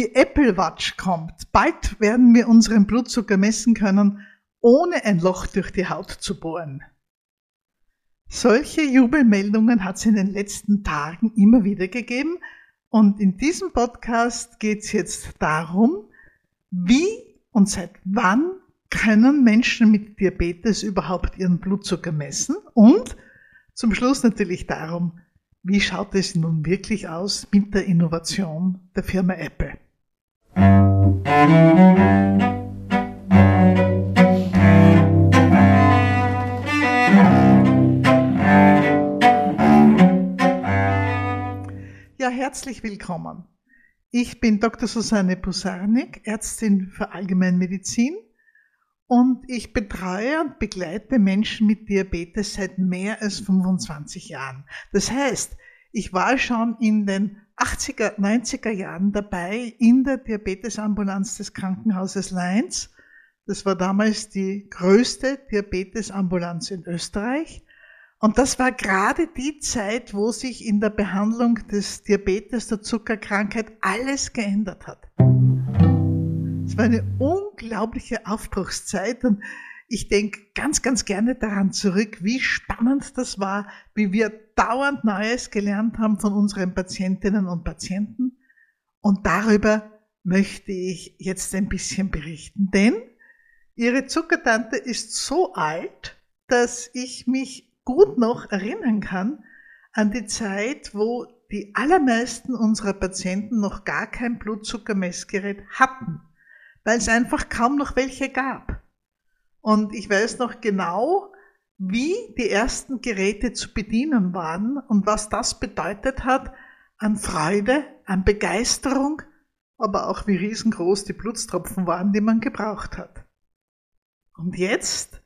Die Apple Watch kommt. Bald werden wir unseren Blutzucker messen können, ohne ein Loch durch die Haut zu bohren. Solche Jubelmeldungen hat es in den letzten Tagen immer wieder gegeben. Und in diesem Podcast geht es jetzt darum, wie und seit wann können Menschen mit Diabetes überhaupt ihren Blutzucker messen? Und zum Schluss natürlich darum, wie schaut es nun wirklich aus mit der Innovation der Firma Apple? Ja, herzlich willkommen. Ich bin Dr. Susanne Pusarnik, Ärztin für Allgemeinmedizin und ich betreue und begleite Menschen mit Diabetes seit mehr als 25 Jahren. Das heißt, ich war schon in den 80er, 90er Jahren dabei in der Diabetesambulanz des Krankenhauses Leins. Das war damals die größte Diabetesambulanz in Österreich. Und das war gerade die Zeit, wo sich in der Behandlung des Diabetes, der Zuckerkrankheit alles geändert hat. Es war eine unglaubliche Aufbruchszeit und ich denke ganz, ganz gerne daran zurück, wie spannend das war, wie wir dauernd Neues gelernt haben von unseren Patientinnen und Patienten. Und darüber möchte ich jetzt ein bisschen berichten, denn Ihre Zuckertante ist so alt, dass ich mich gut noch erinnern kann an die Zeit, wo die allermeisten unserer Patienten noch gar kein Blutzuckermessgerät hatten weil es einfach kaum noch welche gab. Und ich weiß noch genau, wie die ersten Geräte zu bedienen waren und was das bedeutet hat an Freude, an Begeisterung, aber auch wie riesengroß die Blutstropfen waren, die man gebraucht hat. Und jetzt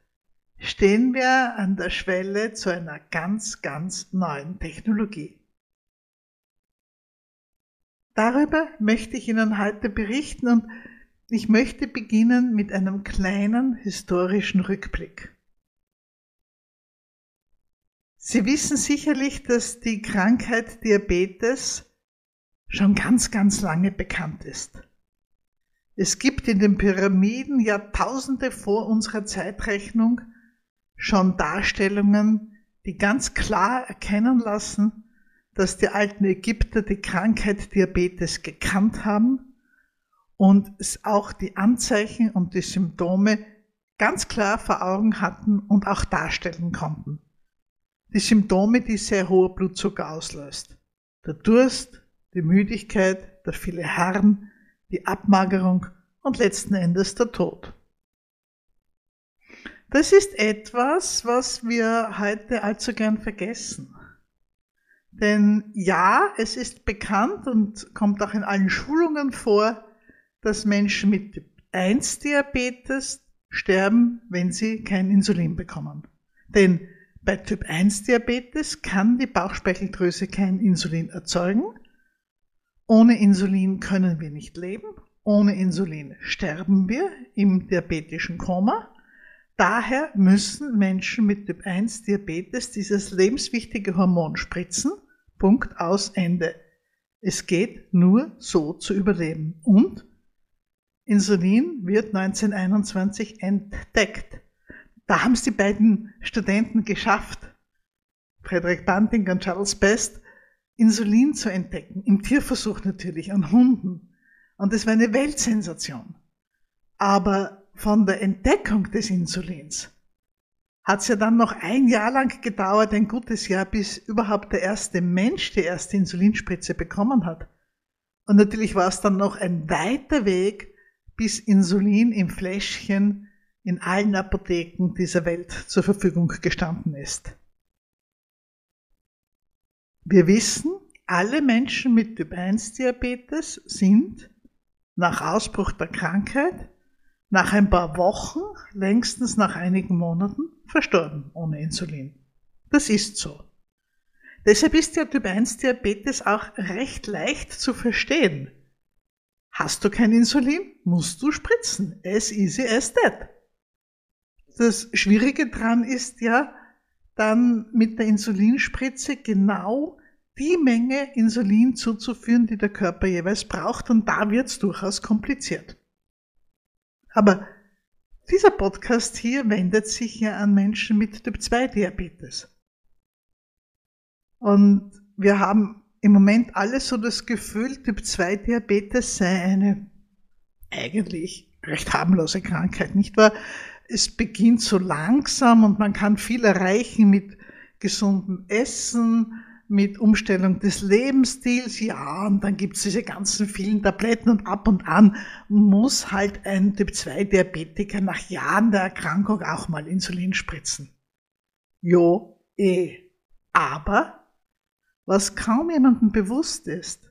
stehen wir an der Schwelle zu einer ganz, ganz neuen Technologie. Darüber möchte ich Ihnen heute berichten und ich möchte beginnen mit einem kleinen historischen Rückblick. Sie wissen sicherlich, dass die Krankheit Diabetes schon ganz, ganz lange bekannt ist. Es gibt in den Pyramiden Jahrtausende vor unserer Zeitrechnung schon Darstellungen, die ganz klar erkennen lassen, dass die alten Ägypter die Krankheit Diabetes gekannt haben und auch die Anzeichen und die Symptome ganz klar vor Augen hatten und auch darstellen konnten. Die Symptome, die sehr hoher Blutzucker auslöst. Der Durst, die Müdigkeit, der viele Harn, die Abmagerung und letzten Endes der Tod. Das ist etwas, was wir heute allzu gern vergessen. Denn ja, es ist bekannt und kommt auch in allen Schulungen vor, dass Menschen mit Typ 1 Diabetes sterben, wenn sie kein Insulin bekommen. Denn bei Typ 1 Diabetes kann die Bauchspeicheldrüse kein Insulin erzeugen. Ohne Insulin können wir nicht leben. Ohne Insulin sterben wir im diabetischen Koma. Daher müssen Menschen mit Typ 1 Diabetes dieses lebenswichtige Hormon spritzen. Punkt aus Ende. Es geht nur so zu überleben. Und Insulin wird 1921 entdeckt. Da haben es die beiden Studenten geschafft, Frederick Banting und Charles Best, Insulin zu entdecken, im Tierversuch natürlich, an Hunden. Und es war eine Weltsensation. Aber von der Entdeckung des Insulins hat es ja dann noch ein Jahr lang gedauert, ein gutes Jahr, bis überhaupt der erste Mensch die erste Insulinspritze bekommen hat. Und natürlich war es dann noch ein weiter Weg, bis Insulin im Fläschchen in allen Apotheken dieser Welt zur Verfügung gestanden ist. Wir wissen, alle Menschen mit Typ 1 Diabetes sind nach Ausbruch der Krankheit nach ein paar Wochen, längstens nach einigen Monaten, verstorben ohne Insulin. Das ist so. Deshalb ist der Typ 1 Diabetes auch recht leicht zu verstehen. Hast du kein Insulin, musst du spritzen. As easy as that. Das Schwierige dran ist ja, dann mit der Insulinspritze genau die Menge Insulin zuzuführen, die der Körper jeweils braucht und da wird es durchaus kompliziert. Aber dieser Podcast hier wendet sich ja an Menschen mit Typ-2-Diabetes. Und wir haben im Moment alle so das Gefühl, Typ-2-Diabetes sei eine eigentlich recht harmlose Krankheit, nicht wahr? Es beginnt so langsam und man kann viel erreichen mit gesundem Essen, mit Umstellung des Lebensstils, ja, und dann gibt's diese ganzen vielen Tabletten und ab und an muss halt ein Typ-2-Diabetiker nach Jahren der Erkrankung auch mal Insulin spritzen. Jo, eh. Aber, was kaum jemandem bewusst ist,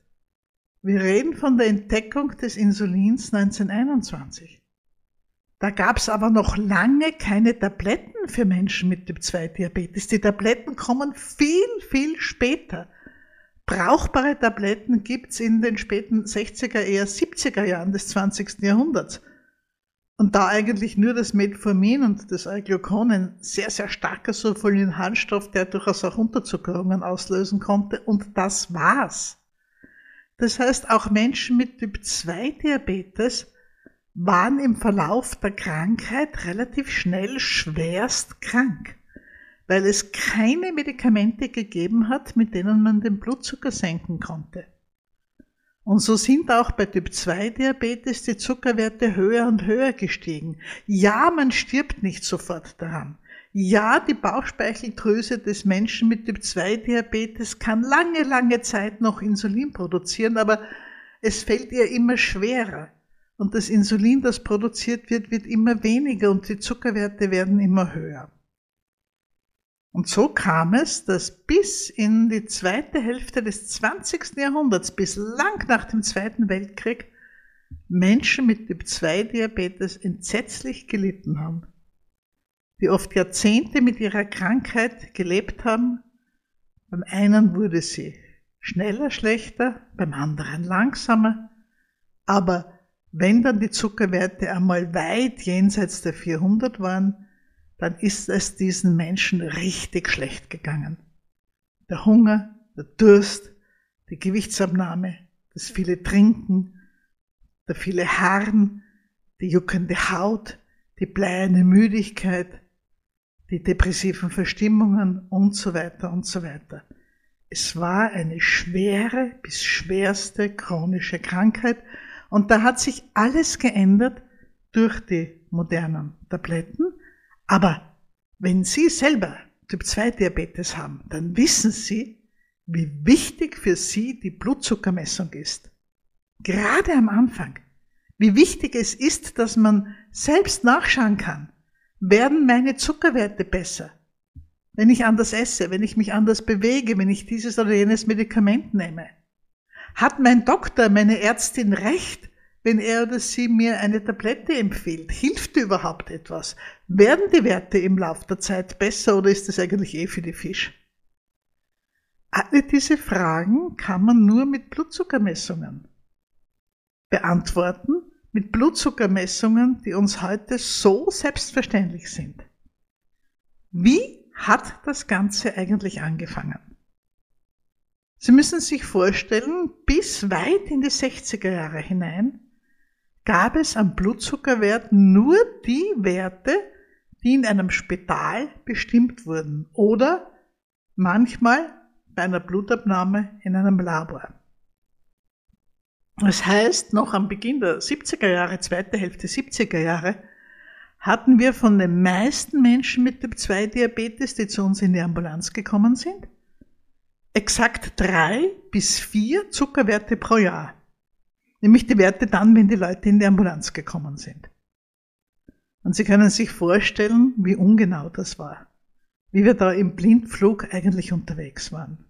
wir reden von der Entdeckung des Insulins 1921. Da gab es aber noch lange keine Tabletten für Menschen mit Typ-2-Diabetes. Die Tabletten kommen viel, viel später. Brauchbare Tabletten gibt es in den späten 60er, eher 70er Jahren des 20. Jahrhunderts. Und da eigentlich nur das Metformin und das Euglucon, ein sehr, sehr starker Sulfolinharnstoff, der durchaus auch Unterzuckerungen auslösen konnte. Und das war's. Das heißt, auch Menschen mit Typ-2-Diabetes waren im Verlauf der Krankheit relativ schnell schwerst krank, weil es keine Medikamente gegeben hat, mit denen man den Blutzucker senken konnte. Und so sind auch bei Typ 2 Diabetes die Zuckerwerte höher und höher gestiegen. Ja, man stirbt nicht sofort daran. Ja, die Bauchspeicheldrüse des Menschen mit Typ 2 Diabetes kann lange, lange Zeit noch Insulin produzieren, aber es fällt ihr immer schwerer. Und das Insulin, das produziert wird, wird immer weniger und die Zuckerwerte werden immer höher. Und so kam es, dass bis in die zweite Hälfte des 20. Jahrhunderts, bis lang nach dem Zweiten Weltkrieg, Menschen mit Typ-2-Diabetes entsetzlich gelitten haben, die oft Jahrzehnte mit ihrer Krankheit gelebt haben. Beim einen wurde sie schneller schlechter, beim anderen langsamer, aber wenn dann die Zuckerwerte einmal weit jenseits der 400 waren, dann ist es diesen Menschen richtig schlecht gegangen. Der Hunger, der Durst, die Gewichtsabnahme, das viele Trinken, der viele Harren, die juckende Haut, die bleierne Müdigkeit, die depressiven Verstimmungen und so weiter und so weiter. Es war eine schwere bis schwerste chronische Krankheit und da hat sich alles geändert durch die modernen Tabletten. Aber wenn Sie selber Typ 2 Diabetes haben, dann wissen Sie, wie wichtig für Sie die Blutzuckermessung ist. Gerade am Anfang. Wie wichtig es ist, dass man selbst nachschauen kann. Werden meine Zuckerwerte besser? Wenn ich anders esse, wenn ich mich anders bewege, wenn ich dieses oder jenes Medikament nehme? Hat mein Doktor, meine Ärztin recht, wenn er oder sie mir eine Tablette empfiehlt? Hilft überhaupt etwas? Werden die Werte im Laufe der Zeit besser oder ist das eigentlich eh für die Fisch? Alle diese Fragen kann man nur mit Blutzuckermessungen beantworten, mit Blutzuckermessungen, die uns heute so selbstverständlich sind. Wie hat das Ganze eigentlich angefangen? Sie müssen sich vorstellen, bis weit in die 60er Jahre hinein gab es am Blutzuckerwert nur die Werte, die in einem Spital bestimmt wurden oder manchmal bei einer Blutabnahme in einem Labor. Das heißt, noch am Beginn der 70er Jahre, zweite Hälfte 70er Jahre, hatten wir von den meisten Menschen mit Typ 2 Diabetes, die zu uns in die Ambulanz gekommen sind, exakt drei bis vier Zuckerwerte pro Jahr. Nämlich die Werte dann, wenn die Leute in die Ambulanz gekommen sind. Und Sie können sich vorstellen, wie ungenau das war. Wie wir da im Blindflug eigentlich unterwegs waren.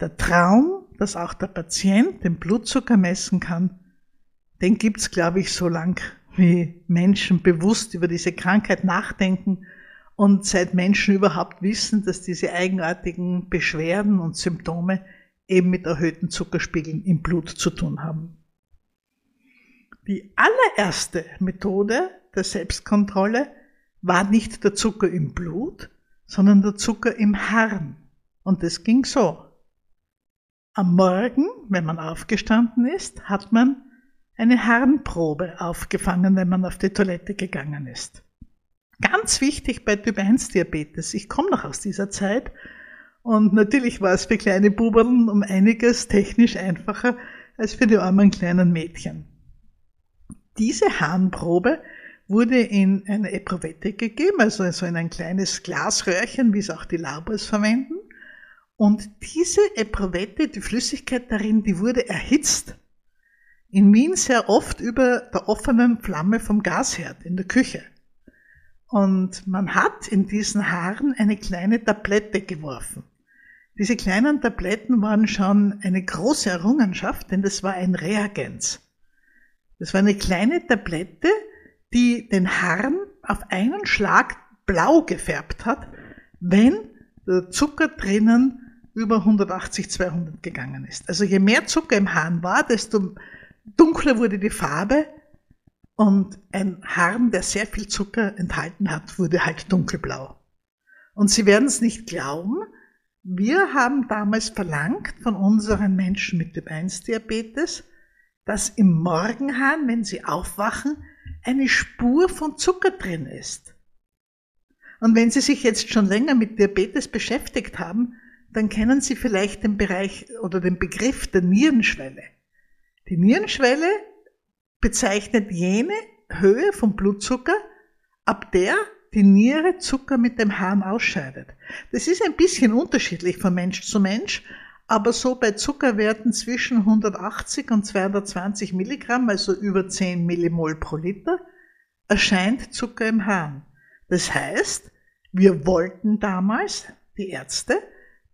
Der Traum, dass auch der Patient den Blutzucker messen kann, den gibt's, glaube ich, so lang, wie Menschen bewusst über diese Krankheit nachdenken und seit Menschen überhaupt wissen, dass diese eigenartigen Beschwerden und Symptome eben mit erhöhten Zuckerspiegeln im Blut zu tun haben. Die allererste Methode der Selbstkontrolle war nicht der Zucker im Blut, sondern der Zucker im Harn. Und es ging so. Am Morgen, wenn man aufgestanden ist, hat man eine Harnprobe aufgefangen, wenn man auf die Toilette gegangen ist. Ganz wichtig bei Typ 1 Diabetes. Ich komme noch aus dieser Zeit und natürlich war es für kleine Buberln um einiges technisch einfacher als für die armen kleinen Mädchen. Diese Harnprobe wurde in eine Epruvette gegeben, also so in ein kleines Glasröhrchen, wie es auch die Labors verwenden. Und diese Epruvette, die Flüssigkeit darin, die wurde erhitzt. In Wien sehr oft über der offenen Flamme vom Gasherd in der Küche. Und man hat in diesen Haaren eine kleine Tablette geworfen. Diese kleinen Tabletten waren schon eine große Errungenschaft, denn das war ein Reagenz. Das war eine kleine Tablette, die den Harn auf einen Schlag blau gefärbt hat, wenn der Zucker drinnen über 180, 200 gegangen ist. Also je mehr Zucker im Hahn war, desto dunkler wurde die Farbe und ein Harn, der sehr viel Zucker enthalten hat, wurde halt dunkelblau. Und Sie werden es nicht glauben, wir haben damals verlangt von unseren Menschen mit Typ 1 Diabetes, dass im Morgenhahn, wenn sie aufwachen, eine Spur von Zucker drin ist. Und wenn Sie sich jetzt schon länger mit Diabetes beschäftigt haben, dann kennen Sie vielleicht den Bereich oder den Begriff der Nierenschwelle. Die Nierenschwelle bezeichnet jene Höhe vom Blutzucker, ab der die Niere Zucker mit dem Hahn ausscheidet. Das ist ein bisschen unterschiedlich von Mensch zu Mensch, aber so bei Zuckerwerten zwischen 180 und 220 Milligramm, also über 10 Millimol pro Liter, erscheint Zucker im Hahn. Das heißt, wir wollten damals, die Ärzte,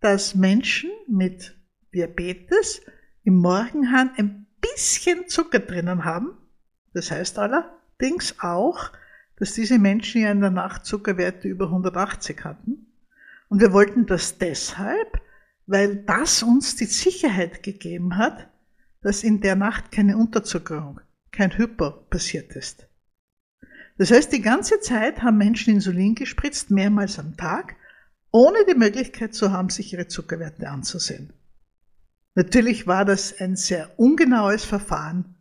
dass Menschen mit Diabetes im Morgenhahn ein bisschen Zucker drinnen haben. Das heißt allerdings auch, dass diese Menschen ja in der Nacht Zuckerwerte über 180 hatten. Und wir wollten das deshalb, weil das uns die Sicherheit gegeben hat, dass in der Nacht keine Unterzuckerung, kein Hyper passiert ist. Das heißt, die ganze Zeit haben Menschen Insulin gespritzt, mehrmals am Tag, ohne die Möglichkeit zu haben, sich ihre Zuckerwerte anzusehen. Natürlich war das ein sehr ungenaues Verfahren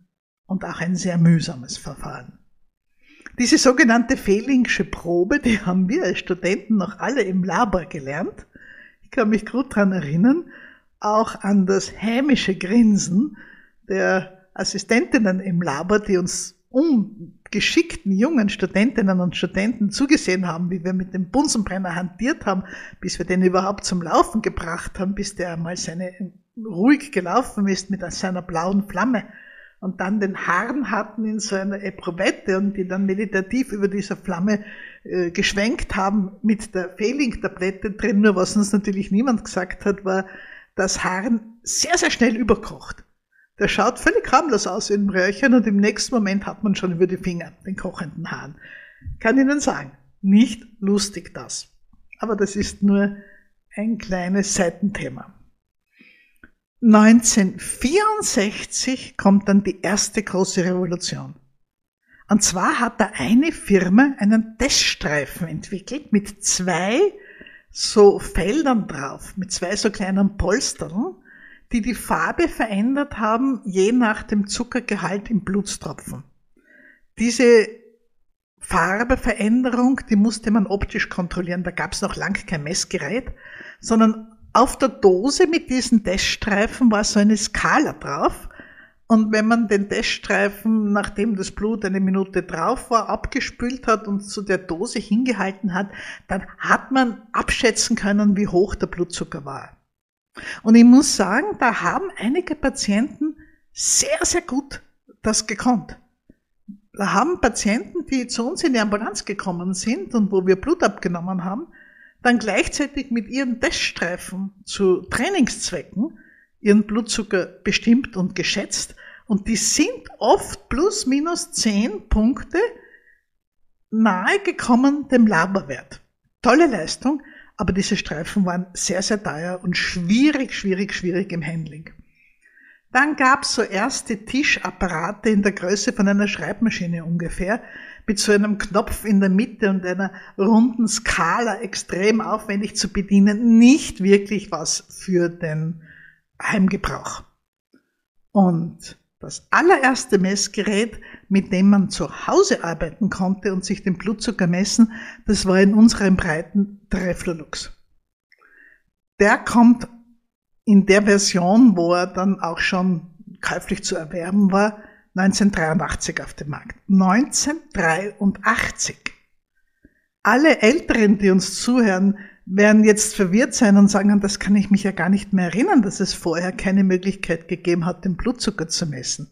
und auch ein sehr mühsames Verfahren. Diese sogenannte Fehlingsche Probe, die haben wir als Studenten noch alle im Labor gelernt. Ich kann mich gut daran erinnern, auch an das hämische Grinsen der Assistentinnen im Labor, die uns ungeschickten jungen Studentinnen und Studenten zugesehen haben, wie wir mit dem Bunsenbrenner hantiert haben, bis wir den überhaupt zum Laufen gebracht haben, bis der einmal seine ruhig gelaufen ist mit seiner blauen Flamme und dann den Harn hatten in so einer Epruvette und die dann meditativ über dieser Flamme äh, geschwenkt haben mit der Fehling-Tablette drin. Nur was uns natürlich niemand gesagt hat, war, dass Harn sehr, sehr schnell überkocht. Der schaut völlig harmlos aus in dem Röhrchen und im nächsten Moment hat man schon über die Finger den kochenden Hahn. Kann Ihnen sagen, nicht lustig das. Aber das ist nur ein kleines Seitenthema. 1964 kommt dann die erste große Revolution. Und zwar hat da eine Firma einen Teststreifen entwickelt mit zwei so Feldern drauf, mit zwei so kleinen Polstern, die die Farbe verändert haben, je nach dem Zuckergehalt im Blutstropfen. Diese Farbeveränderung, die musste man optisch kontrollieren. Da gab es noch lang kein Messgerät, sondern auf der Dose mit diesen Teststreifen war so eine Skala drauf. Und wenn man den Teststreifen, nachdem das Blut eine Minute drauf war, abgespült hat und zu der Dose hingehalten hat, dann hat man abschätzen können, wie hoch der Blutzucker war. Und ich muss sagen, da haben einige Patienten sehr, sehr gut das gekonnt. Da haben Patienten, die zu uns in die Ambulanz gekommen sind und wo wir Blut abgenommen haben, dann gleichzeitig mit ihren Teststreifen zu Trainingszwecken ihren Blutzucker bestimmt und geschätzt. Und die sind oft plus minus zehn Punkte nahe gekommen dem Laborwert. Tolle Leistung, aber diese Streifen waren sehr, sehr teuer und schwierig, schwierig, schwierig im Handling. Dann gab es so erste Tischapparate in der Größe von einer Schreibmaschine ungefähr, mit so einem Knopf in der Mitte und einer runden Skala extrem aufwendig zu bedienen, nicht wirklich was für den Heimgebrauch. Und das allererste Messgerät, mit dem man zu Hause arbeiten konnte und sich den Blutzucker messen, das war in unseren Breiten der Reflulux. Der kommt in der Version, wo er dann auch schon käuflich zu erwerben war, 1983 auf dem Markt. 1983. Alle Älteren, die uns zuhören, werden jetzt verwirrt sein und sagen, das kann ich mich ja gar nicht mehr erinnern, dass es vorher keine Möglichkeit gegeben hat, den Blutzucker zu messen.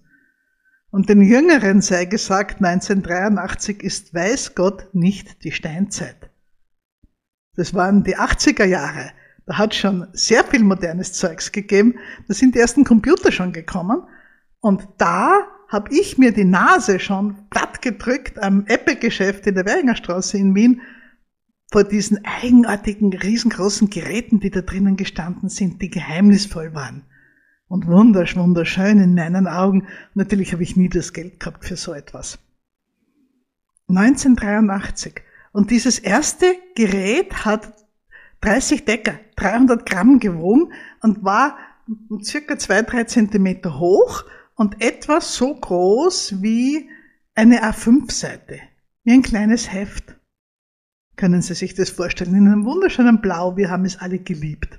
Und den Jüngeren sei gesagt, 1983 ist weiß Gott nicht die Steinzeit. Das waren die 80er Jahre. Da hat schon sehr viel modernes Zeugs gegeben. Da sind die ersten Computer schon gekommen. Und da habe ich mir die Nase schon platt gedrückt am Apple-Geschäft in der Währinger Straße in Wien vor diesen eigenartigen, riesengroßen Geräten, die da drinnen gestanden sind, die geheimnisvoll waren und wundersch, wunderschön in meinen Augen. Natürlich habe ich nie das Geld gehabt für so etwas. 1983. Und dieses erste Gerät hat 30 Decker, 300 Gramm gewogen und war circa zwei, drei Zentimeter hoch und etwa so groß wie eine A5-Seite, wie ein kleines Heft. Können Sie sich das vorstellen? In einem wunderschönen Blau, wir haben es alle geliebt.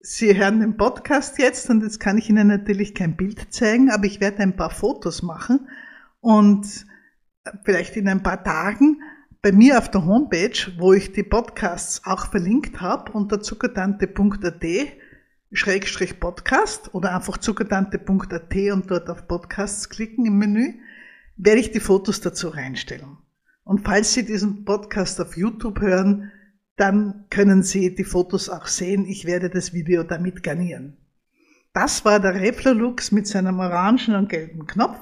Sie hören den Podcast jetzt und jetzt kann ich Ihnen natürlich kein Bild zeigen, aber ich werde ein paar Fotos machen und vielleicht in ein paar Tagen bei mir auf der Homepage, wo ich die Podcasts auch verlinkt habe, unter zuckertante.at Schrägstrich Podcast oder einfach zuckertante.at und dort auf Podcasts klicken im Menü, werde ich die Fotos dazu reinstellen. Und falls Sie diesen Podcast auf YouTube hören, dann können Sie die Fotos auch sehen. Ich werde das Video damit garnieren. Das war der Reflulux mit seinem orangen und gelben Knopf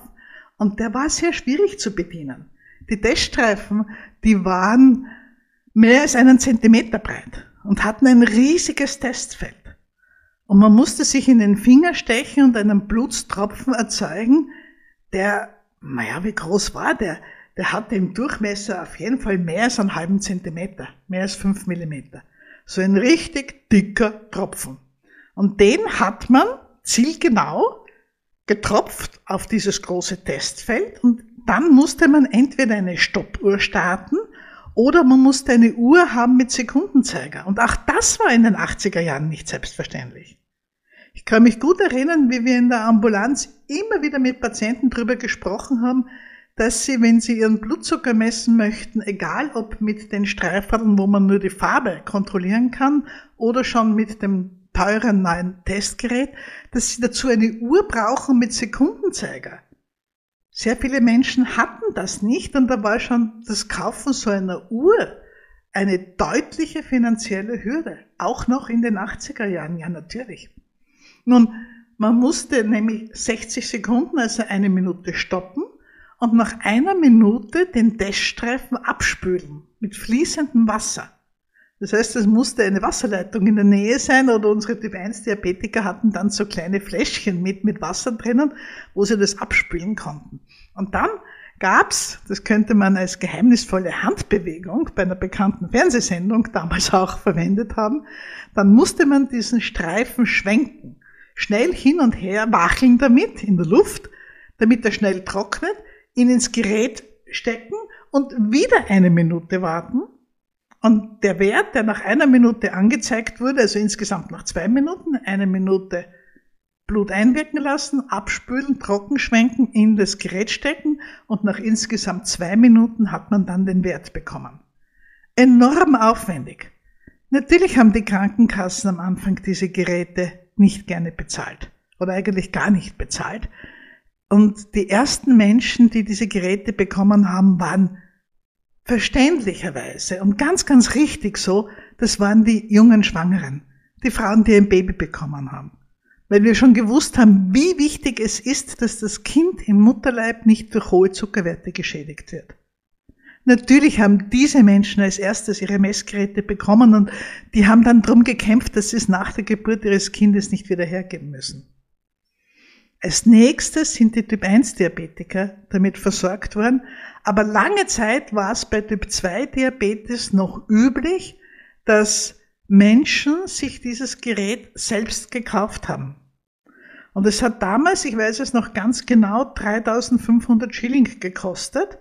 und der war sehr schwierig zu bedienen. Die Teststreifen, die waren mehr als einen Zentimeter breit und hatten ein riesiges Testfeld. Und man musste sich in den Finger stechen und einen Blutstropfen erzeugen, der, naja, wie groß war der? Der hatte im Durchmesser auf jeden Fall mehr als einen halben Zentimeter, mehr als fünf Millimeter. So ein richtig dicker Tropfen. Und den hat man zielgenau getropft auf dieses große Testfeld und dann musste man entweder eine Stoppuhr starten oder man musste eine Uhr haben mit Sekundenzeiger. Und auch das war in den 80er Jahren nicht selbstverständlich. Ich kann mich gut erinnern, wie wir in der Ambulanz immer wieder mit Patienten darüber gesprochen haben, dass sie, wenn sie ihren Blutzucker messen möchten, egal ob mit den Streifeln, wo man nur die Farbe kontrollieren kann, oder schon mit dem teuren neuen Testgerät, dass sie dazu eine Uhr brauchen mit Sekundenzeiger. Sehr viele Menschen hatten das nicht und da war schon das Kaufen so einer Uhr eine deutliche finanzielle Hürde. Auch noch in den 80er Jahren, ja natürlich. Nun, man musste nämlich 60 Sekunden, also eine Minute stoppen und nach einer Minute den Teststreifen abspülen mit fließendem Wasser. Das heißt, es musste eine Wasserleitung in der Nähe sein oder unsere Typ 1 Diabetiker hatten dann so kleine Fläschchen mit, mit Wasser drinnen, wo sie das abspülen konnten. Und dann gab's, das könnte man als geheimnisvolle Handbewegung bei einer bekannten Fernsehsendung damals auch verwendet haben, dann musste man diesen Streifen schwenken, schnell hin und her wacheln damit in der Luft, damit er schnell trocknet, ihn ins Gerät stecken und wieder eine Minute warten und der Wert, der nach einer Minute angezeigt wurde, also insgesamt nach zwei Minuten, eine Minute Blut einwirken lassen, abspülen, trockenschwenken, in das Gerät stecken und nach insgesamt zwei Minuten hat man dann den Wert bekommen. Enorm aufwendig. Natürlich haben die Krankenkassen am Anfang diese Geräte nicht gerne bezahlt oder eigentlich gar nicht bezahlt. Und die ersten Menschen, die diese Geräte bekommen haben, waren verständlicherweise und ganz, ganz richtig so, das waren die jungen Schwangeren, die Frauen, die ein Baby bekommen haben. Weil wir schon gewusst haben, wie wichtig es ist, dass das Kind im Mutterleib nicht durch hohe Zuckerwerte geschädigt wird. Natürlich haben diese Menschen als erstes ihre Messgeräte bekommen und die haben dann drum gekämpft, dass sie es nach der Geburt ihres Kindes nicht wieder hergeben müssen. Als nächstes sind die Typ-1-Diabetiker damit versorgt worden, aber lange Zeit war es bei Typ-2-Diabetes noch üblich, dass Menschen sich dieses Gerät selbst gekauft haben. Und es hat damals, ich weiß es noch ganz genau, 3500 Schilling gekostet.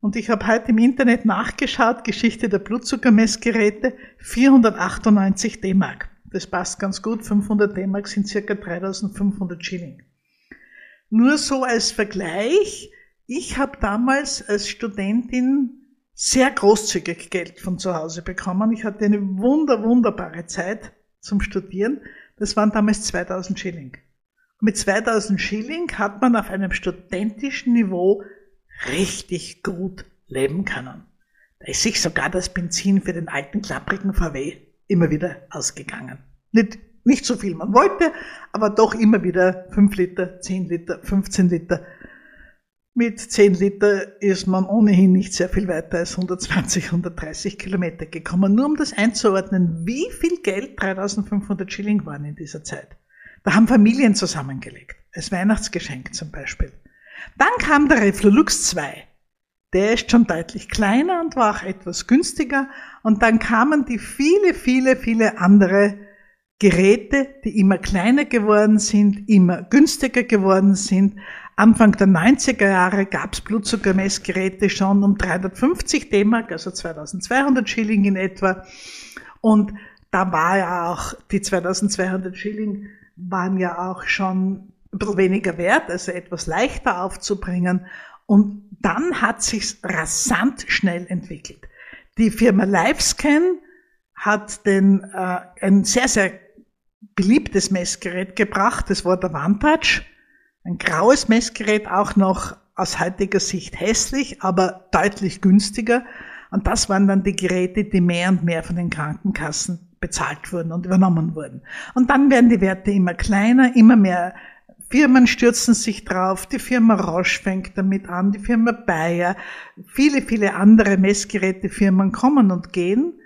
Und ich habe heute im Internet nachgeschaut, Geschichte der Blutzuckermessgeräte, 498 D-Mark. Das passt ganz gut, 500 D-Mark sind circa 3500 Schilling. Nur so als Vergleich, ich habe damals als Studentin sehr großzügig Geld von zu Hause bekommen. Ich hatte eine wunder, wunderbare Zeit zum Studieren. Das waren damals 2000 Schilling. Mit 2000 Schilling hat man auf einem studentischen Niveau richtig gut leben können. Da ist sich sogar das Benzin für den alten klapprigen VW immer wieder ausgegangen. Nicht, nicht so viel man wollte, aber doch immer wieder 5 Liter, 10 Liter, 15 Liter. Mit 10 Liter ist man ohnehin nicht sehr viel weiter als 120, 130 Kilometer gekommen. Nur um das einzuordnen, wie viel Geld 3500 Schilling waren in dieser Zeit. Da haben Familien zusammengelegt, als Weihnachtsgeschenk zum Beispiel. Dann kam der Reflux 2. Der ist schon deutlich kleiner und war auch etwas günstiger. Und dann kamen die viele, viele, viele andere Geräte, die immer kleiner geworden sind, immer günstiger geworden sind. Anfang der 90er Jahre gab es Blutzuckermessgeräte schon um 350 D-Mark, also 2200 Schilling in etwa. Und da war ja auch, die 2200 Schilling waren ja auch schon ein bisschen weniger wert, also etwas leichter aufzubringen. Und dann hat sich's rasant schnell entwickelt. Die Firma Livescan hat den, äh, ein sehr, sehr beliebtes Messgerät gebracht. Das war der Vantage. Ein graues Messgerät, auch noch aus heutiger Sicht hässlich, aber deutlich günstiger. Und das waren dann die Geräte, die mehr und mehr von den Krankenkassen bezahlt wurden und übernommen wurden. Und dann werden die Werte immer kleiner, immer mehr Firmen stürzen sich drauf, die Firma Roche fängt damit an, die Firma Bayer, viele, viele andere Messgerätefirmen kommen und gehen.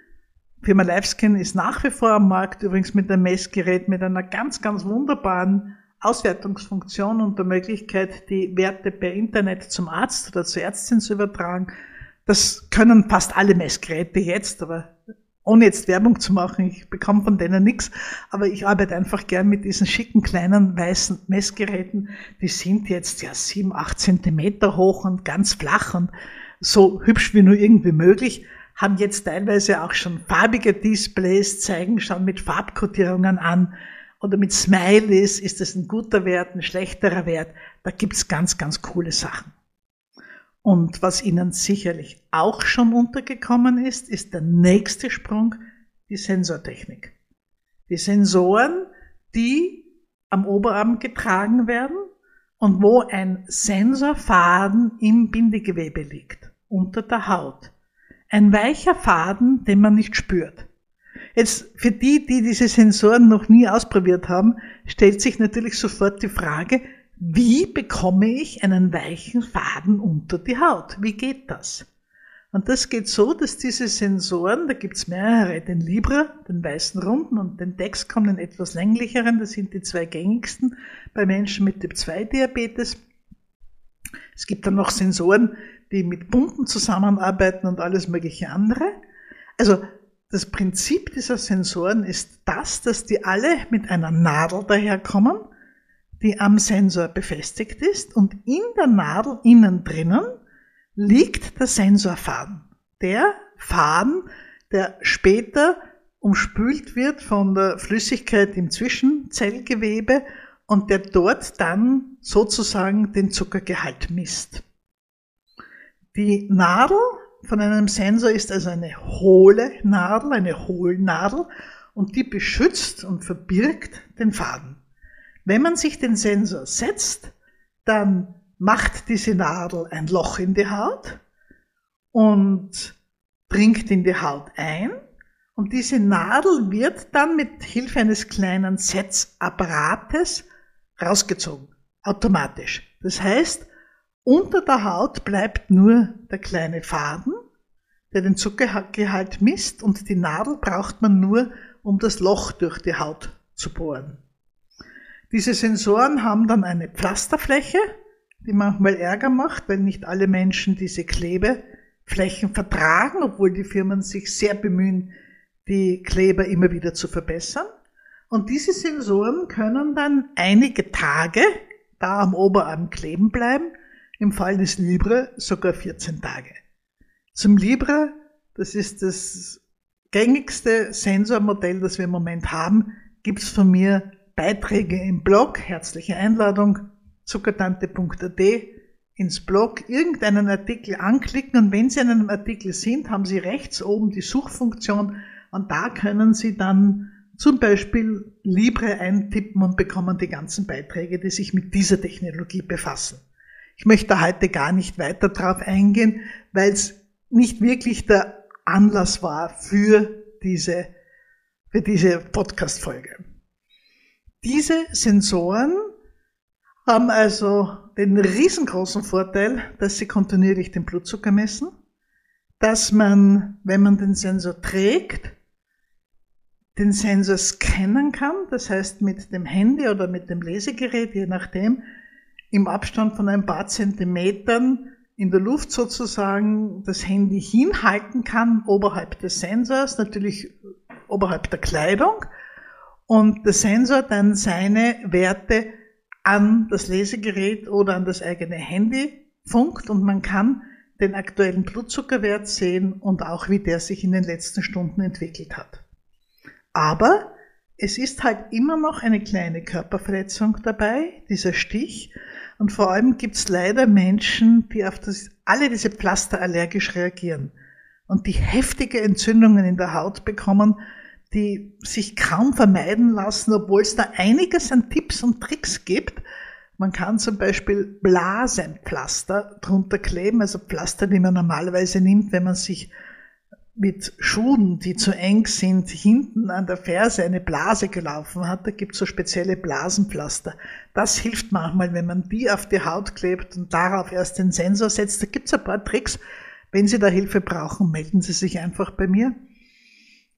Firma Livescan ist nach wie vor am Markt, übrigens mit einem Messgerät mit einer ganz, ganz wunderbaren Auswertungsfunktion und der Möglichkeit, die Werte per Internet zum Arzt oder zur Ärztin zu übertragen. Das können fast alle Messgeräte jetzt, aber ohne jetzt Werbung zu machen, ich bekomme von denen nichts, aber ich arbeite einfach gern mit diesen schicken kleinen weißen Messgeräten. Die sind jetzt ja sieben, acht Zentimeter hoch und ganz flach und so hübsch wie nur irgendwie möglich, haben jetzt teilweise auch schon farbige Displays, zeigen schon mit Farbkodierungen an oder mit Smileys, ist das ein guter Wert, ein schlechterer Wert. Da gibt's ganz, ganz coole Sachen. Und was Ihnen sicherlich auch schon untergekommen ist, ist der nächste Sprung, die Sensortechnik. Die Sensoren, die am Oberarm getragen werden und wo ein Sensorfaden im Bindegewebe liegt, unter der Haut. Ein weicher Faden, den man nicht spürt. Jetzt für die, die diese Sensoren noch nie ausprobiert haben, stellt sich natürlich sofort die Frage, wie bekomme ich einen weichen Faden unter die Haut? Wie geht das? Und das geht so, dass diese Sensoren, da gibt's mehrere, den Libra, den weißen runden und den Dexcom, den etwas länglicheren, das sind die zwei gängigsten bei Menschen mit Typ 2 Diabetes. Es gibt dann noch Sensoren, die mit Pumpen zusammenarbeiten und alles mögliche andere. Also das Prinzip dieser Sensoren ist das, dass die alle mit einer Nadel daherkommen die am Sensor befestigt ist und in der Nadel innen drinnen liegt der Sensorfaden. Der Faden, der später umspült wird von der Flüssigkeit im Zwischenzellgewebe und der dort dann sozusagen den Zuckergehalt misst. Die Nadel von einem Sensor ist also eine hohle Nadel, eine Hohlnadel und die beschützt und verbirgt den Faden. Wenn man sich den Sensor setzt, dann macht diese Nadel ein Loch in die Haut und dringt in die Haut ein. Und diese Nadel wird dann mit Hilfe eines kleinen Setzapparates rausgezogen, automatisch. Das heißt, unter der Haut bleibt nur der kleine Faden, der den Zuckergehalt misst und die Nadel braucht man nur, um das Loch durch die Haut zu bohren. Diese Sensoren haben dann eine Pflasterfläche, die manchmal Ärger macht, weil nicht alle Menschen diese Klebeflächen vertragen, obwohl die Firmen sich sehr bemühen, die Kleber immer wieder zu verbessern. Und diese Sensoren können dann einige Tage da am Oberarm kleben bleiben, im Fall des Libre sogar 14 Tage. Zum Libre, das ist das gängigste Sensormodell, das wir im Moment haben, gibt's von mir Beiträge im Blog. Herzliche Einladung, zuckertante.at ins Blog, irgendeinen Artikel anklicken und wenn Sie in einem Artikel sind, haben Sie rechts oben die Suchfunktion und da können Sie dann zum Beispiel Libre eintippen und bekommen die ganzen Beiträge, die sich mit dieser Technologie befassen. Ich möchte heute gar nicht weiter darauf eingehen, weil es nicht wirklich der Anlass war für diese, für diese Podcast-Folge. Diese Sensoren haben also den riesengroßen Vorteil, dass sie kontinuierlich den Blutzucker messen, dass man, wenn man den Sensor trägt, den Sensor scannen kann, das heißt mit dem Handy oder mit dem Lesegerät, je nachdem, im Abstand von ein paar Zentimetern in der Luft sozusagen das Handy hinhalten kann, oberhalb des Sensors, natürlich oberhalb der Kleidung, und der Sensor dann seine Werte an das Lesegerät oder an das eigene Handy funkt und man kann den aktuellen Blutzuckerwert sehen und auch wie der sich in den letzten Stunden entwickelt hat. Aber es ist halt immer noch eine kleine Körperverletzung dabei, dieser Stich. Und vor allem gibt es leider Menschen, die auf das, alle diese Pflaster allergisch reagieren und die heftige Entzündungen in der Haut bekommen, die sich kaum vermeiden lassen, obwohl es da einiges an Tipps und Tricks gibt. Man kann zum Beispiel Blasenpflaster drunter kleben, also Pflaster, die man normalerweise nimmt, wenn man sich mit Schuhen, die zu eng sind, hinten an der Ferse eine Blase gelaufen hat. Da gibt es so spezielle Blasenpflaster. Das hilft manchmal, wenn man die auf die Haut klebt und darauf erst den Sensor setzt. Da gibt es ein paar Tricks. Wenn Sie da Hilfe brauchen, melden Sie sich einfach bei mir.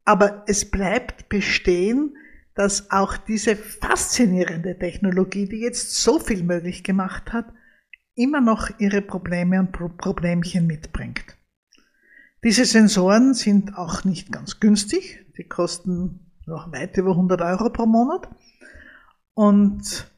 Aber es bleibt bestehen, dass auch diese faszinierende Technologie, die jetzt so viel möglich gemacht hat, immer noch ihre Probleme und Problemchen mitbringt. Diese Sensoren sind auch nicht ganz günstig. Die kosten noch weit über 100 Euro pro Monat. Und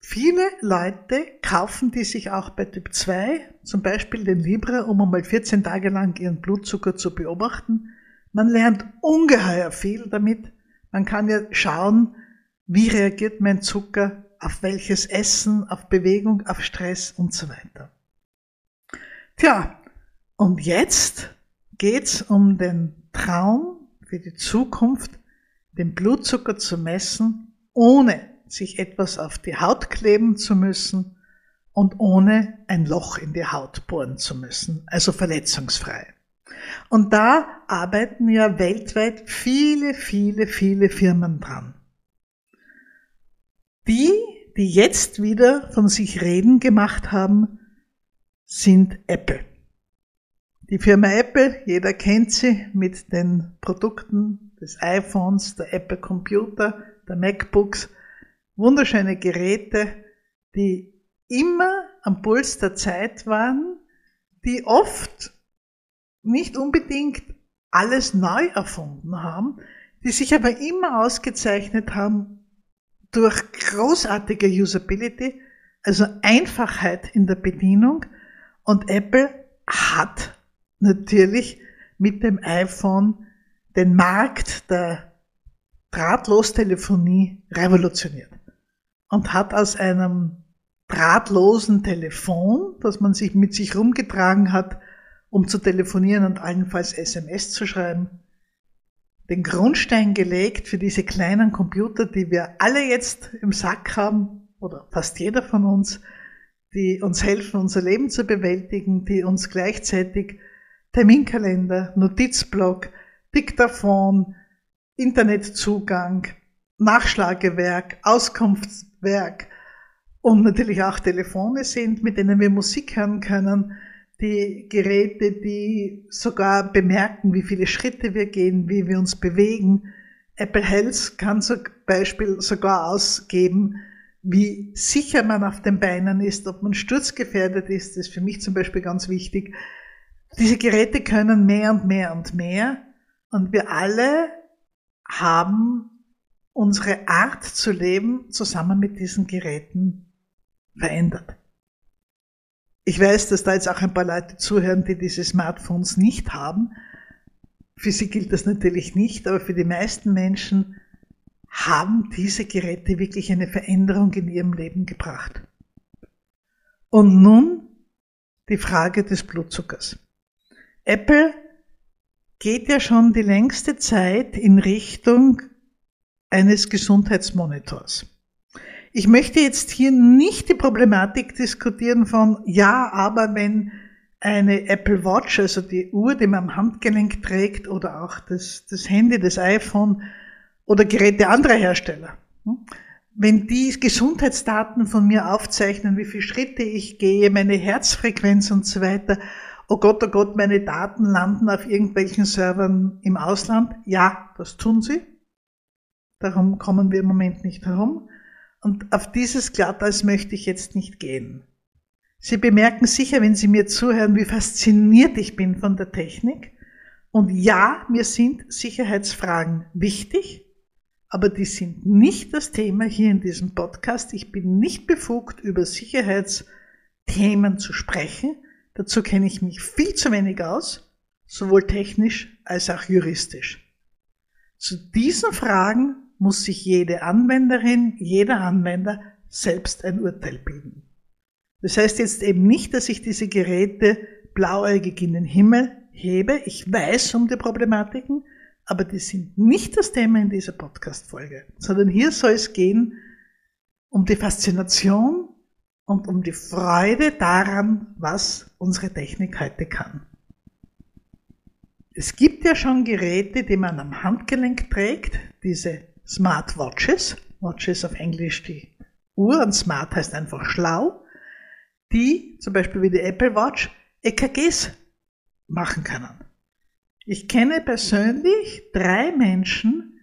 viele Leute kaufen die sich auch bei Typ 2, zum Beispiel den Libre, um einmal 14 Tage lang ihren Blutzucker zu beobachten. Man lernt ungeheuer viel damit. Man kann ja schauen, wie reagiert mein Zucker auf welches Essen, auf Bewegung, auf Stress und so weiter. Tja, und jetzt geht's um den Traum für die Zukunft, den Blutzucker zu messen, ohne sich etwas auf die Haut kleben zu müssen und ohne ein Loch in die Haut bohren zu müssen, also verletzungsfrei. Und da arbeiten ja weltweit viele, viele, viele Firmen dran. Die, die jetzt wieder von sich reden gemacht haben, sind Apple. Die Firma Apple, jeder kennt sie mit den Produkten des iPhones, der Apple Computer, der MacBooks, wunderschöne Geräte, die immer am Puls der Zeit waren, die oft nicht unbedingt alles neu erfunden haben, die sich aber immer ausgezeichnet haben durch großartige Usability, also Einfachheit in der Bedienung. Und Apple hat natürlich mit dem iPhone den Markt der Drahtlostelefonie revolutioniert und hat aus einem drahtlosen Telefon, das man sich mit sich rumgetragen hat, um zu telefonieren und allenfalls SMS zu schreiben, den Grundstein gelegt für diese kleinen Computer, die wir alle jetzt im Sack haben, oder fast jeder von uns, die uns helfen, unser Leben zu bewältigen, die uns gleichzeitig Terminkalender, Notizblock, Diktaphon, Internetzugang, Nachschlagewerk, Auskunftswerk und natürlich auch Telefone sind, mit denen wir Musik hören können, die Geräte, die sogar bemerken, wie viele Schritte wir gehen, wie wir uns bewegen, Apple Health kann zum Beispiel sogar ausgeben, wie sicher man auf den Beinen ist, ob man sturzgefährdet ist, ist für mich zum Beispiel ganz wichtig. Diese Geräte können mehr und mehr und mehr und wir alle haben unsere Art zu leben zusammen mit diesen Geräten verändert. Ich weiß, dass da jetzt auch ein paar Leute zuhören, die diese Smartphones nicht haben. Für sie gilt das natürlich nicht, aber für die meisten Menschen haben diese Geräte wirklich eine Veränderung in ihrem Leben gebracht. Und nun die Frage des Blutzuckers. Apple geht ja schon die längste Zeit in Richtung eines Gesundheitsmonitors. Ich möchte jetzt hier nicht die Problematik diskutieren von, ja, aber wenn eine Apple Watch, also die Uhr, die man am Handgelenk trägt, oder auch das, das Handy, das iPhone oder Geräte anderer Hersteller, hm, wenn die Gesundheitsdaten von mir aufzeichnen, wie viele Schritte ich gehe, meine Herzfrequenz und so weiter, oh Gott, oh Gott, meine Daten landen auf irgendwelchen Servern im Ausland. Ja, das tun sie. Darum kommen wir im Moment nicht herum. Und auf dieses Glatteis möchte ich jetzt nicht gehen. Sie bemerken sicher, wenn Sie mir zuhören, wie fasziniert ich bin von der Technik. Und ja, mir sind Sicherheitsfragen wichtig, aber die sind nicht das Thema hier in diesem Podcast. Ich bin nicht befugt, über Sicherheitsthemen zu sprechen. Dazu kenne ich mich viel zu wenig aus, sowohl technisch als auch juristisch. Zu diesen Fragen muss sich jede Anwenderin, jeder Anwender selbst ein Urteil bilden. Das heißt jetzt eben nicht, dass ich diese Geräte blauäugig in den Himmel hebe. Ich weiß um die Problematiken, aber die sind nicht das Thema in dieser Podcast-Folge, sondern hier soll es gehen um die Faszination und um die Freude daran, was unsere Technik heute kann. Es gibt ja schon Geräte, die man am Handgelenk trägt, diese Smartwatches, Watches auf Englisch die Uhr und Smart heißt einfach schlau, die zum Beispiel wie die Apple Watch EKGs machen können. Ich kenne persönlich drei Menschen,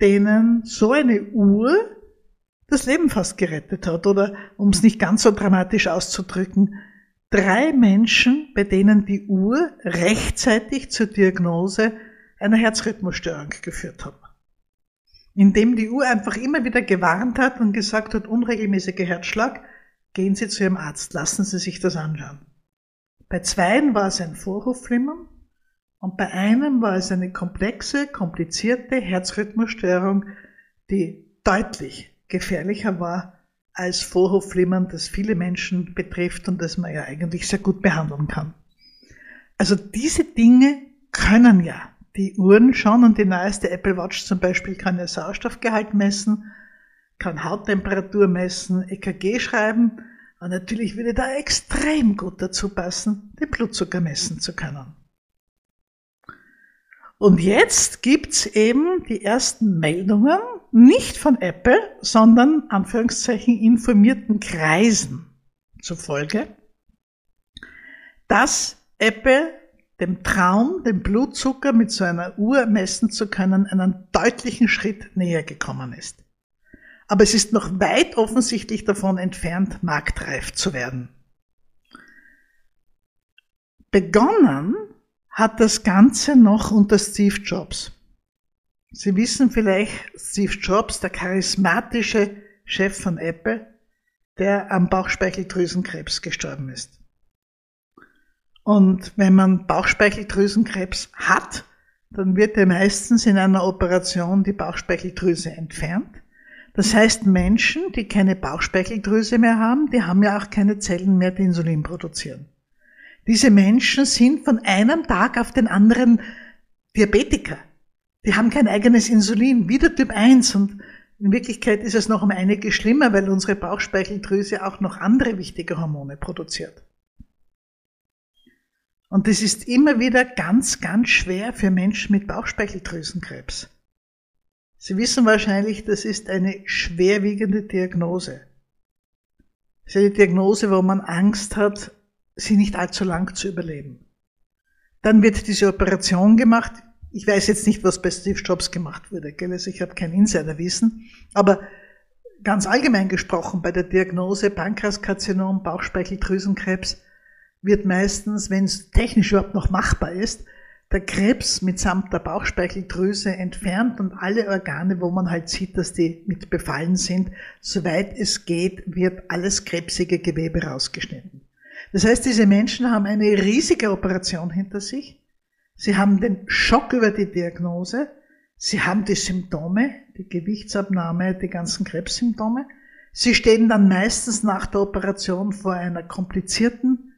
denen so eine Uhr das Leben fast gerettet hat. Oder um es nicht ganz so dramatisch auszudrücken, drei Menschen, bei denen die Uhr rechtzeitig zur Diagnose einer Herzrhythmusstörung geführt hat indem die Uhr einfach immer wieder gewarnt hat und gesagt hat, unregelmäßiger Herzschlag, gehen Sie zu Ihrem Arzt, lassen Sie sich das anschauen. Bei zweien war es ein Vorhofflimmern und bei einem war es eine komplexe, komplizierte Herzrhythmusstörung, die deutlich gefährlicher war als Vorhofflimmern, das viele Menschen betrifft und das man ja eigentlich sehr gut behandeln kann. Also diese Dinge können ja die Uhren schon und die neueste Apple Watch zum Beispiel kann ja Sauerstoffgehalt messen, kann Hauttemperatur messen, EKG schreiben und natürlich würde da extrem gut dazu passen, den Blutzucker messen zu können. Und jetzt gibt's eben die ersten Meldungen, nicht von Apple, sondern Anführungszeichen informierten Kreisen zufolge, dass Apple dem Traum, den Blutzucker mit so einer Uhr messen zu können, einen deutlichen Schritt näher gekommen ist. Aber es ist noch weit offensichtlich davon entfernt, marktreif zu werden. Begonnen hat das Ganze noch unter Steve Jobs. Sie wissen vielleicht, Steve Jobs, der charismatische Chef von Apple, der am Bauchspeicheldrüsenkrebs gestorben ist. Und wenn man Bauchspeicheldrüsenkrebs hat, dann wird ja meistens in einer Operation die Bauchspeicheldrüse entfernt. Das heißt, Menschen, die keine Bauchspeicheldrüse mehr haben, die haben ja auch keine Zellen mehr, die Insulin produzieren. Diese Menschen sind von einem Tag auf den anderen Diabetiker. Die haben kein eigenes Insulin, wieder Typ 1 und in Wirklichkeit ist es noch um einige schlimmer, weil unsere Bauchspeicheldrüse auch noch andere wichtige Hormone produziert. Und das ist immer wieder ganz, ganz schwer für Menschen mit Bauchspeicheldrüsenkrebs. Sie wissen wahrscheinlich, das ist eine schwerwiegende Diagnose. Das ist eine Diagnose, wo man Angst hat, sie nicht allzu lang zu überleben. Dann wird diese Operation gemacht. Ich weiß jetzt nicht, was bei Steve Jobs gemacht wurde, gell? also ich habe kein Insiderwissen, aber ganz allgemein gesprochen bei der Diagnose Pankreaskarzinom, Bauchspeicheldrüsenkrebs wird meistens, wenn es technisch überhaupt noch machbar ist, der Krebs mitsamt der Bauchspeicheldrüse entfernt und alle Organe, wo man halt sieht, dass die mit befallen sind, soweit es geht, wird alles krebsige Gewebe rausgeschnitten. Das heißt, diese Menschen haben eine riesige Operation hinter sich. Sie haben den Schock über die Diagnose. Sie haben die Symptome, die Gewichtsabnahme, die ganzen Krebssymptome. Sie stehen dann meistens nach der Operation vor einer komplizierten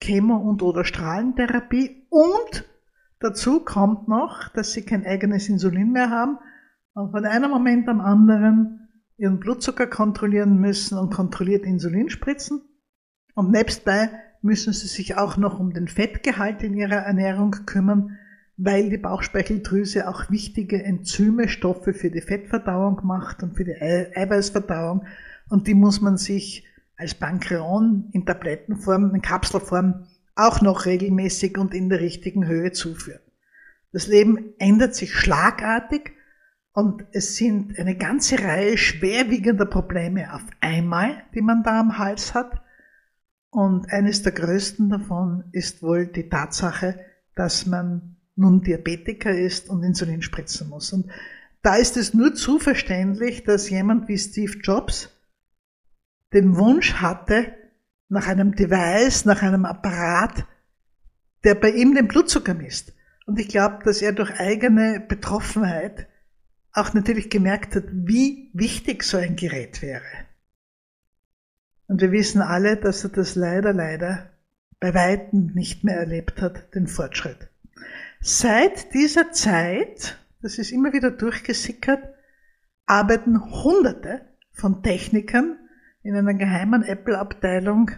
Chemo- und oder Strahlentherapie und dazu kommt noch, dass sie kein eigenes Insulin mehr haben und von einem Moment am anderen ihren Blutzucker kontrollieren müssen und kontrolliert Insulin spritzen. Und nebstbei müssen sie sich auch noch um den Fettgehalt in ihrer Ernährung kümmern, weil die Bauchspeicheldrüse auch wichtige Enzyme, Stoffe für die Fettverdauung macht und für die Eiweißverdauung. Und die muss man sich als Pankreon in Tablettenform, in Kapselform auch noch regelmäßig und in der richtigen Höhe zuführen. Das Leben ändert sich schlagartig und es sind eine ganze Reihe schwerwiegender Probleme auf einmal, die man da am Hals hat. Und eines der größten davon ist wohl die Tatsache, dass man nun Diabetiker ist und Insulin spritzen muss. Und da ist es nur zu verständlich, dass jemand wie Steve Jobs den Wunsch hatte nach einem Device, nach einem Apparat, der bei ihm den Blutzucker misst. Und ich glaube, dass er durch eigene Betroffenheit auch natürlich gemerkt hat, wie wichtig so ein Gerät wäre. Und wir wissen alle, dass er das leider, leider bei Weitem nicht mehr erlebt hat, den Fortschritt. Seit dieser Zeit, das ist immer wieder durchgesickert, arbeiten Hunderte von Technikern in einer geheimen Apple-Abteilung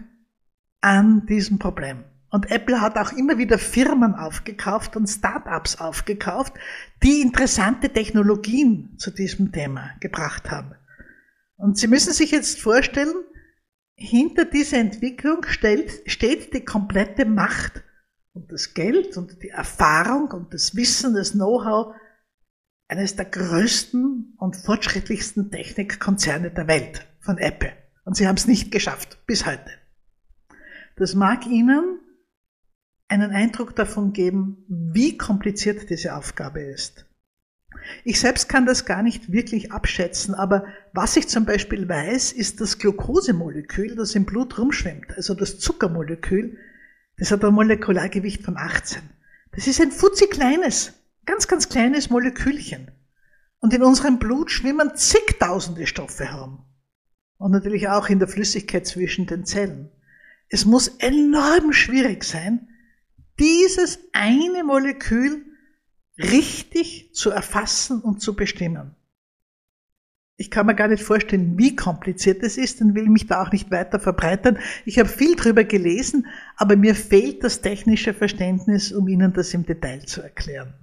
an diesem Problem. Und Apple hat auch immer wieder Firmen aufgekauft und Startups aufgekauft, die interessante Technologien zu diesem Thema gebracht haben. Und Sie müssen sich jetzt vorstellen, hinter dieser Entwicklung stellt, steht die komplette Macht und das Geld und die Erfahrung und das Wissen, das Know-how eines der größten und fortschrittlichsten Technikkonzerne der Welt von Apple. Und sie haben es nicht geschafft, bis heute. Das mag Ihnen einen Eindruck davon geben, wie kompliziert diese Aufgabe ist. Ich selbst kann das gar nicht wirklich abschätzen, aber was ich zum Beispiel weiß, ist das Glukosemolekül, das im Blut rumschwimmt, also das Zuckermolekül, das hat ein Molekulargewicht von 18. Das ist ein futzi kleines, ganz, ganz kleines Molekülchen. Und in unserem Blut schwimmen zigtausende Stoffe herum und natürlich auch in der Flüssigkeit zwischen den Zellen. Es muss enorm schwierig sein, dieses eine Molekül richtig zu erfassen und zu bestimmen. Ich kann mir gar nicht vorstellen, wie kompliziert es ist und will mich da auch nicht weiter verbreitern. Ich habe viel drüber gelesen, aber mir fehlt das technische Verständnis, um Ihnen das im Detail zu erklären.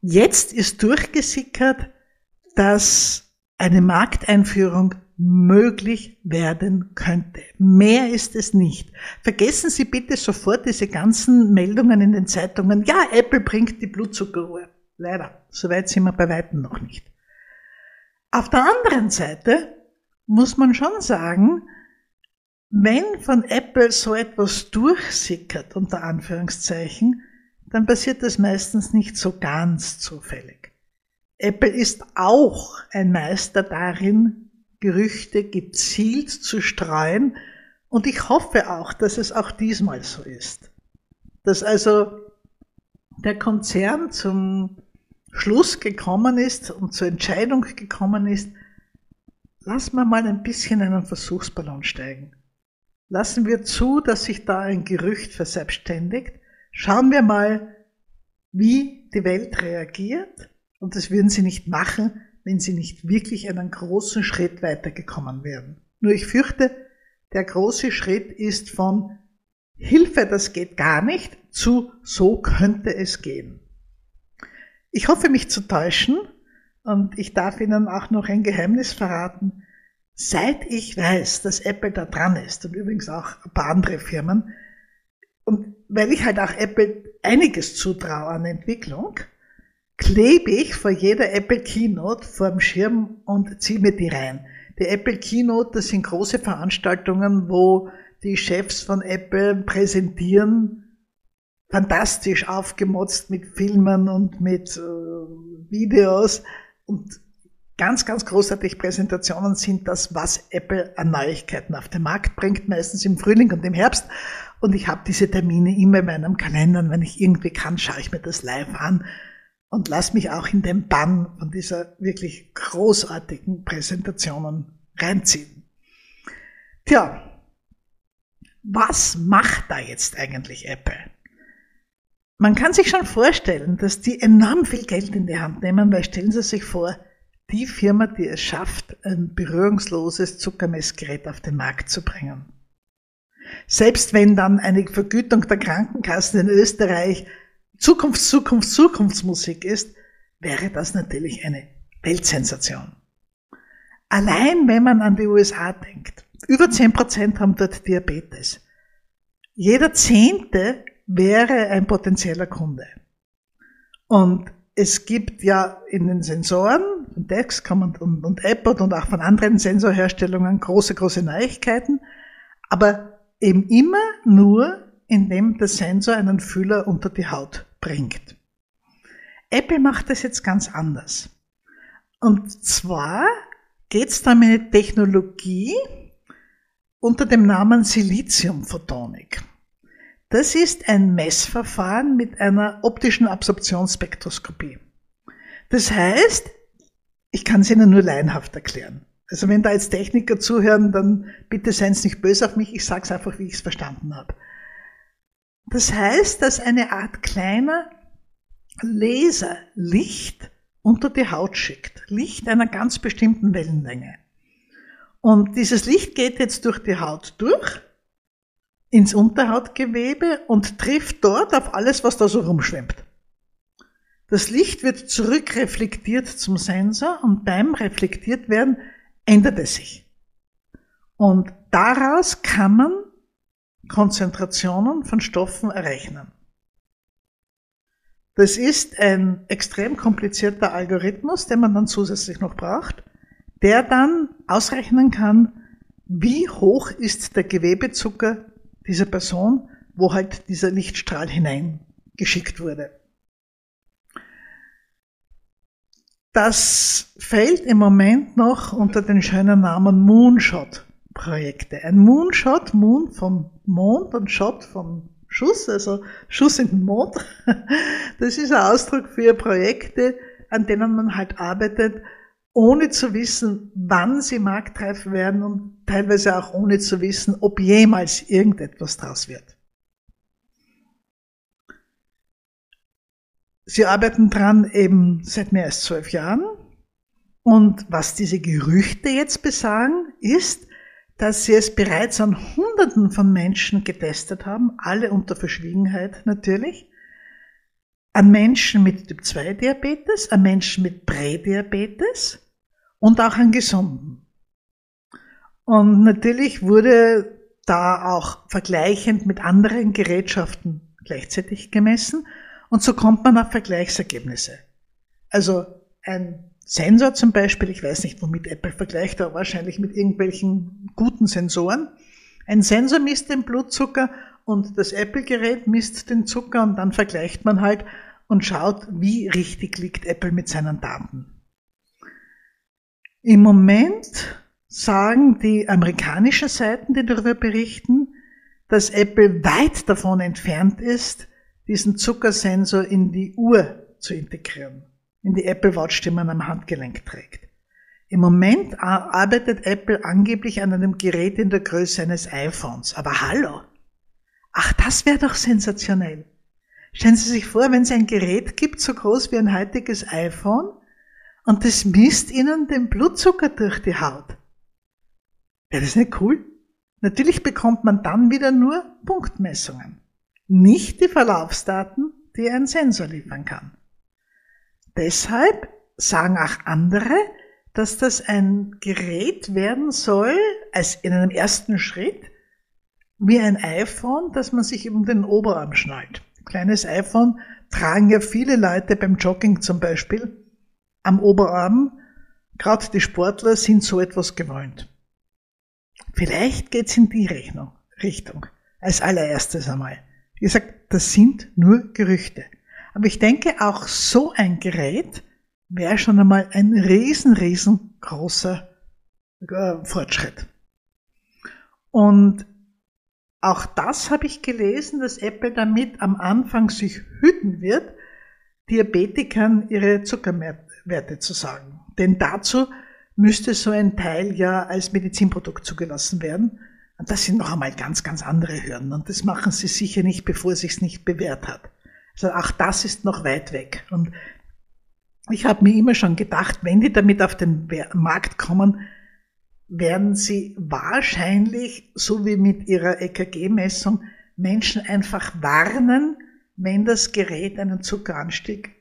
Jetzt ist durchgesickert, dass eine Markteinführung möglich werden könnte. Mehr ist es nicht. Vergessen Sie bitte sofort diese ganzen Meldungen in den Zeitungen. Ja, Apple bringt die Blutzuckeruhr. Leider, soweit sind wir bei weitem noch nicht. Auf der anderen Seite muss man schon sagen, wenn von Apple so etwas durchsickert, unter Anführungszeichen, dann passiert das meistens nicht so ganz zufällig. Apple ist auch ein Meister darin, Gerüchte gezielt zu streuen. Und ich hoffe auch, dass es auch diesmal so ist. Dass also der Konzern zum Schluss gekommen ist und zur Entscheidung gekommen ist, lassen wir mal ein bisschen einen Versuchsballon steigen. Lassen wir zu, dass sich da ein Gerücht verselbstständigt. Schauen wir mal, wie die Welt reagiert und das würden sie nicht machen, wenn sie nicht wirklich einen großen Schritt weitergekommen wären. Nur ich fürchte, der große Schritt ist von Hilfe, das geht gar nicht, zu so könnte es gehen. Ich hoffe, mich zu täuschen und ich darf Ihnen auch noch ein Geheimnis verraten. Seit ich weiß, dass Apple da dran ist und übrigens auch ein paar andere Firmen, und weil ich halt auch Apple einiges zutraue an Entwicklung, klebe ich vor jeder Apple Keynote vor dem Schirm und ziehe mir die rein. Die Apple Keynote, das sind große Veranstaltungen, wo die Chefs von Apple präsentieren, fantastisch aufgemotzt mit Filmen und mit äh, Videos und ganz, ganz großartig Präsentationen sind das, was Apple an Neuigkeiten auf den Markt bringt, meistens im Frühling und im Herbst. Und ich habe diese Termine immer in meinem Kalender und wenn ich irgendwie kann, schaue ich mir das live an und lass mich auch in den Bann von dieser wirklich großartigen Präsentationen reinziehen. Tja, was macht da jetzt eigentlich Apple? Man kann sich schon vorstellen, dass die enorm viel Geld in die Hand nehmen, weil stellen Sie sich vor, die Firma, die es schafft, ein berührungsloses Zuckermessgerät auf den Markt zu bringen. Selbst wenn dann eine Vergütung der Krankenkassen in Österreich Zukunfts-, Zukunfts-, Zukunftsmusik ist, wäre das natürlich eine Weltsensation. Allein wenn man an die USA denkt, über 10% haben dort Diabetes. Jeder Zehnte wäre ein potenzieller Kunde. Und es gibt ja in den Sensoren, von Dexcom und, und, und Apple und auch von anderen Sensorherstellungen große, große Neuigkeiten, aber eben immer nur, indem der Sensor einen Fühler unter die Haut bringt. Apple macht das jetzt ganz anders. Und zwar geht es da um eine Technologie unter dem Namen Siliziumphotonik. Das ist ein Messverfahren mit einer optischen Absorptionsspektroskopie. Das heißt, ich kann es Ihnen nur laienhaft erklären. Also wenn da jetzt Techniker zuhören, dann bitte seien Sie nicht böse auf mich, ich sage es einfach, wie ich es verstanden habe. Das heißt, dass eine Art kleiner Laser Licht unter die Haut schickt. Licht einer ganz bestimmten Wellenlänge. Und dieses Licht geht jetzt durch die Haut durch ins Unterhautgewebe und trifft dort auf alles, was da so rumschwimmt. Das Licht wird zurückreflektiert zum Sensor und beim reflektiert werden ändert es sich. Und daraus kann man Konzentrationen von Stoffen errechnen. Das ist ein extrem komplizierter Algorithmus, den man dann zusätzlich noch braucht, der dann ausrechnen kann, wie hoch ist der Gewebezucker dieser Person, wo halt dieser Lichtstrahl hineingeschickt wurde. Das fällt im Moment noch unter den schönen Namen Moonshot-Projekte. Ein Moonshot, Moon vom Mond und Shot vom Schuss, also Schuss in den Mond. Das ist ein Ausdruck für Projekte, an denen man halt arbeitet, ohne zu wissen, wann sie marktreif werden und teilweise auch ohne zu wissen, ob jemals irgendetwas draus wird. Sie arbeiten dran eben seit mehr als zwölf Jahren. Und was diese Gerüchte jetzt besagen, ist, dass sie es bereits an Hunderten von Menschen getestet haben, alle unter Verschwiegenheit natürlich, an Menschen mit Typ-2-Diabetes, an Menschen mit Prädiabetes und auch an Gesunden. Und natürlich wurde da auch vergleichend mit anderen Gerätschaften gleichzeitig gemessen und so kommt man auf Vergleichsergebnisse. Also ein Sensor zum Beispiel, ich weiß nicht, womit Apple vergleicht, aber wahrscheinlich mit irgendwelchen guten Sensoren. Ein Sensor misst den Blutzucker und das Apple-Gerät misst den Zucker und dann vergleicht man halt und schaut, wie richtig liegt Apple mit seinen Daten. Im Moment sagen die amerikanischen Seiten, die darüber berichten, dass Apple weit davon entfernt ist, diesen Zuckersensor in die Uhr zu integrieren, in die Apple Watch, die man am Handgelenk trägt. Im Moment arbeitet Apple angeblich an einem Gerät in der Größe eines iPhones. Aber hallo, Ach, das wäre doch sensationell. Stellen Sie sich vor, wenn es ein Gerät gibt, so groß wie ein heutiges iPhone, und das misst Ihnen den Blutzucker durch die Haut. Wäre das nicht cool? Natürlich bekommt man dann wieder nur Punktmessungen, nicht die Verlaufsdaten, die ein Sensor liefern kann. Deshalb sagen auch andere, dass das ein Gerät werden soll, als in einem ersten Schritt, wie ein iPhone, das man sich um den Oberarm schnallt. Kleines iPhone tragen ja viele Leute beim Jogging zum Beispiel am Oberarm. Gerade die Sportler sind so etwas gewöhnt. Vielleicht geht's in die Rechnung, Richtung. Als allererstes einmal. Wie gesagt, das sind nur Gerüchte. Aber ich denke, auch so ein Gerät wäre schon einmal ein riesen, riesengroßer äh, Fortschritt. Und auch das habe ich gelesen, dass Apple damit am Anfang sich hüten wird, Diabetikern ihre Zuckerwerte zu sagen. Denn dazu müsste so ein Teil ja als Medizinprodukt zugelassen werden. Und das sind noch einmal ganz, ganz andere Hürden. Und das machen sie sicher nicht, bevor es sich nicht bewährt hat. Also auch das ist noch weit weg. Und ich habe mir immer schon gedacht, wenn die damit auf den Markt kommen, werden sie wahrscheinlich, so wie mit ihrer EKG-Messung, Menschen einfach warnen, wenn das Gerät einen Zuckeranstieg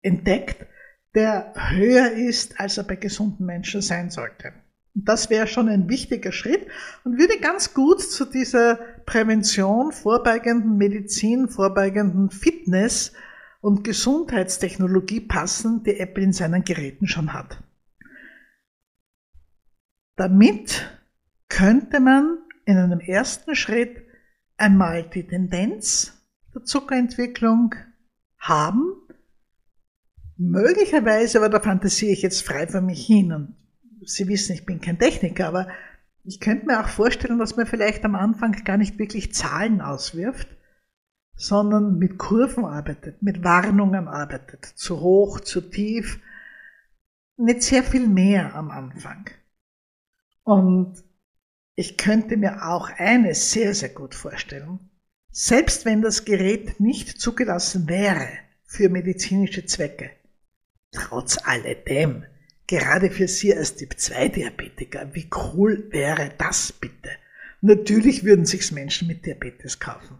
entdeckt, der höher ist, als er bei gesunden Menschen sein sollte. Das wäre schon ein wichtiger Schritt und würde ganz gut zu dieser Prävention, vorbeugenden Medizin, vorbeugenden Fitness und Gesundheitstechnologie passen, die Apple in seinen Geräten schon hat. Damit könnte man in einem ersten Schritt einmal die Tendenz der Zuckerentwicklung haben. Möglicherweise, aber da fantasiere ich jetzt frei von mich hin und Sie wissen, ich bin kein Techniker, aber ich könnte mir auch vorstellen, dass man vielleicht am Anfang gar nicht wirklich Zahlen auswirft, sondern mit Kurven arbeitet, mit Warnungen arbeitet, zu hoch, zu tief, nicht sehr viel mehr am Anfang. Und ich könnte mir auch eines sehr, sehr gut vorstellen. Selbst wenn das Gerät nicht zugelassen wäre für medizinische Zwecke, trotz alledem, gerade für Sie als Typ-2-Diabetiker, wie cool wäre das bitte? Natürlich würden sich's Menschen mit Diabetes kaufen.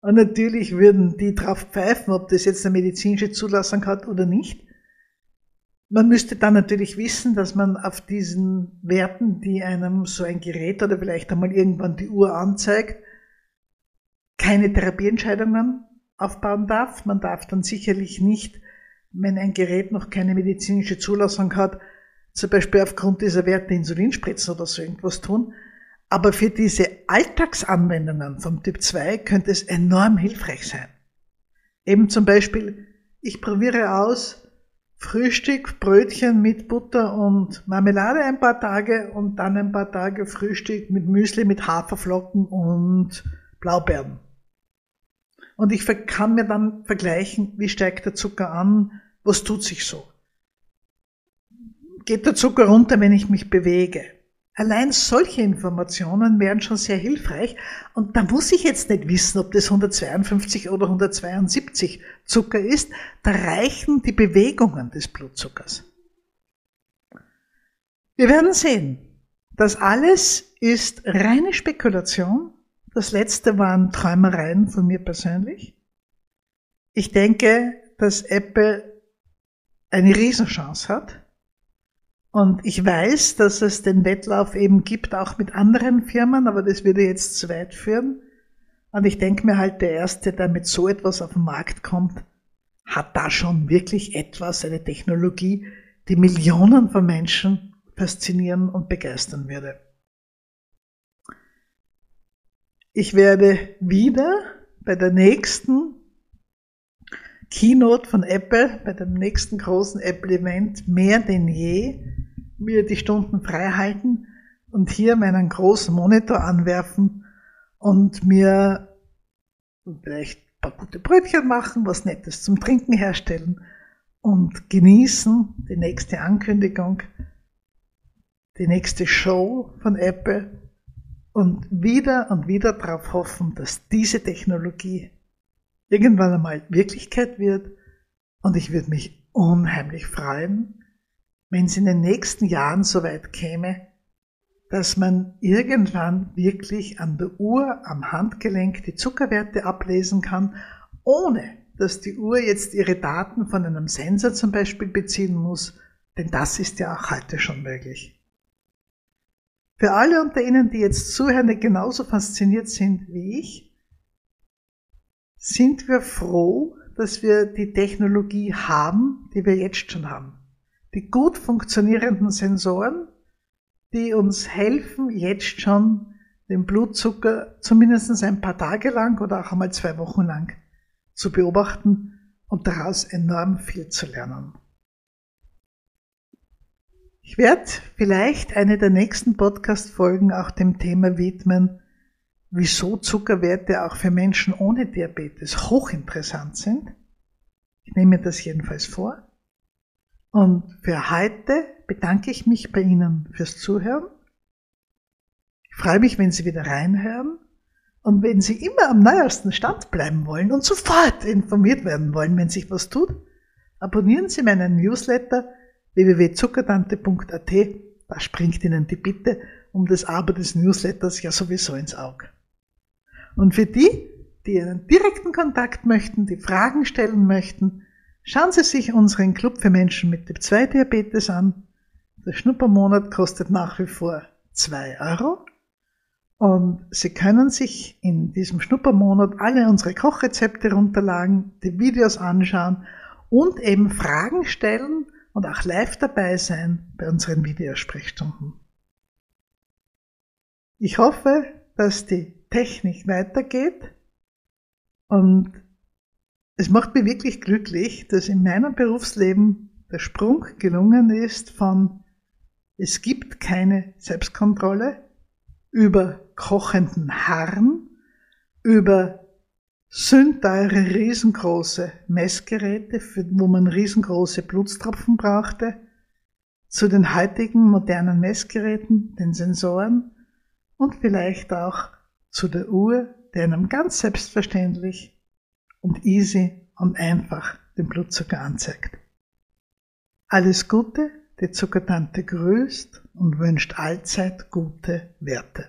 Und natürlich würden die drauf pfeifen, ob das jetzt eine medizinische Zulassung hat oder nicht. Man müsste dann natürlich wissen, dass man auf diesen Werten, die einem so ein Gerät oder vielleicht einmal irgendwann die Uhr anzeigt, keine Therapieentscheidungen aufbauen darf. Man darf dann sicherlich nicht, wenn ein Gerät noch keine medizinische Zulassung hat, zum Beispiel aufgrund dieser Werte Insulinspritzen oder so irgendwas tun. Aber für diese Alltagsanwendungen vom Typ 2 könnte es enorm hilfreich sein. Eben zum Beispiel, ich probiere aus, Frühstück, Brötchen mit Butter und Marmelade ein paar Tage und dann ein paar Tage Frühstück mit Müsli, mit Haferflocken und Blaubeeren. Und ich kann mir dann vergleichen, wie steigt der Zucker an, was tut sich so. Geht der Zucker runter, wenn ich mich bewege? Allein solche Informationen wären schon sehr hilfreich. Und da muss ich jetzt nicht wissen, ob das 152 oder 172 Zucker ist. Da reichen die Bewegungen des Blutzuckers. Wir werden sehen. Das alles ist reine Spekulation. Das letzte waren Träumereien von mir persönlich. Ich denke, dass Apple eine Riesenchance hat und ich weiß, dass es den Wettlauf eben gibt, auch mit anderen Firmen, aber das würde jetzt zu weit führen. Und ich denke mir halt, der Erste, der mit so etwas auf den Markt kommt, hat da schon wirklich etwas, eine Technologie, die Millionen von Menschen faszinieren und begeistern würde. Ich werde wieder bei der nächsten Keynote von Apple, bei dem nächsten großen Apple-Event mehr denn je mir die Stunden frei halten und hier meinen großen Monitor anwerfen und mir vielleicht ein paar gute Brötchen machen, was Nettes zum Trinken herstellen und genießen die nächste Ankündigung, die nächste Show von Apple und wieder und wieder darauf hoffen, dass diese Technologie irgendwann einmal Wirklichkeit wird und ich würde mich unheimlich freuen, wenn es in den nächsten Jahren so weit käme, dass man irgendwann wirklich an der Uhr, am Handgelenk die Zuckerwerte ablesen kann, ohne dass die Uhr jetzt ihre Daten von einem Sensor zum Beispiel beziehen muss, denn das ist ja auch heute schon möglich. Für alle unter Ihnen, die jetzt zuhören, genauso fasziniert sind wie ich, sind wir froh, dass wir die Technologie haben, die wir jetzt schon haben. Die gut funktionierenden Sensoren, die uns helfen, jetzt schon den Blutzucker zumindest ein paar Tage lang oder auch einmal zwei Wochen lang zu beobachten und daraus enorm viel zu lernen. Ich werde vielleicht eine der nächsten Podcast-Folgen auch dem Thema widmen, wieso Zuckerwerte auch für Menschen ohne Diabetes hochinteressant sind. Ich nehme mir das jedenfalls vor. Und für heute bedanke ich mich bei Ihnen fürs Zuhören. Ich freue mich, wenn Sie wieder reinhören. Und wenn Sie immer am neuesten Stand bleiben wollen und sofort informiert werden wollen, wenn sich was tut, abonnieren Sie meinen Newsletter www.zuckertante.at, da springt Ihnen die Bitte um das Aber des Newsletters ja sowieso ins Auge. Und für die, die einen direkten Kontakt möchten, die Fragen stellen möchten, schauen Sie sich unseren Club für Menschen mit Typ 2 Diabetes an. Der Schnuppermonat kostet nach wie vor 2 Euro. Und Sie können sich in diesem Schnuppermonat alle unsere Kochrezepte runterladen, die Videos anschauen und eben Fragen stellen und auch live dabei sein bei unseren Videosprechstunden. Ich hoffe, dass die Technik weitergeht. Und es macht mich wirklich glücklich, dass in meinem Berufsleben der Sprung gelungen ist von es gibt keine Selbstkontrolle über kochenden Haaren, über sündteure, riesengroße Messgeräte, wo man riesengroße Blutstropfen brauchte, zu den heutigen modernen Messgeräten, den Sensoren und vielleicht auch zu der Uhr, die einem ganz selbstverständlich und easy und einfach den Blutzucker anzeigt. Alles Gute, die Zuckertante grüßt und wünscht allzeit gute Werte.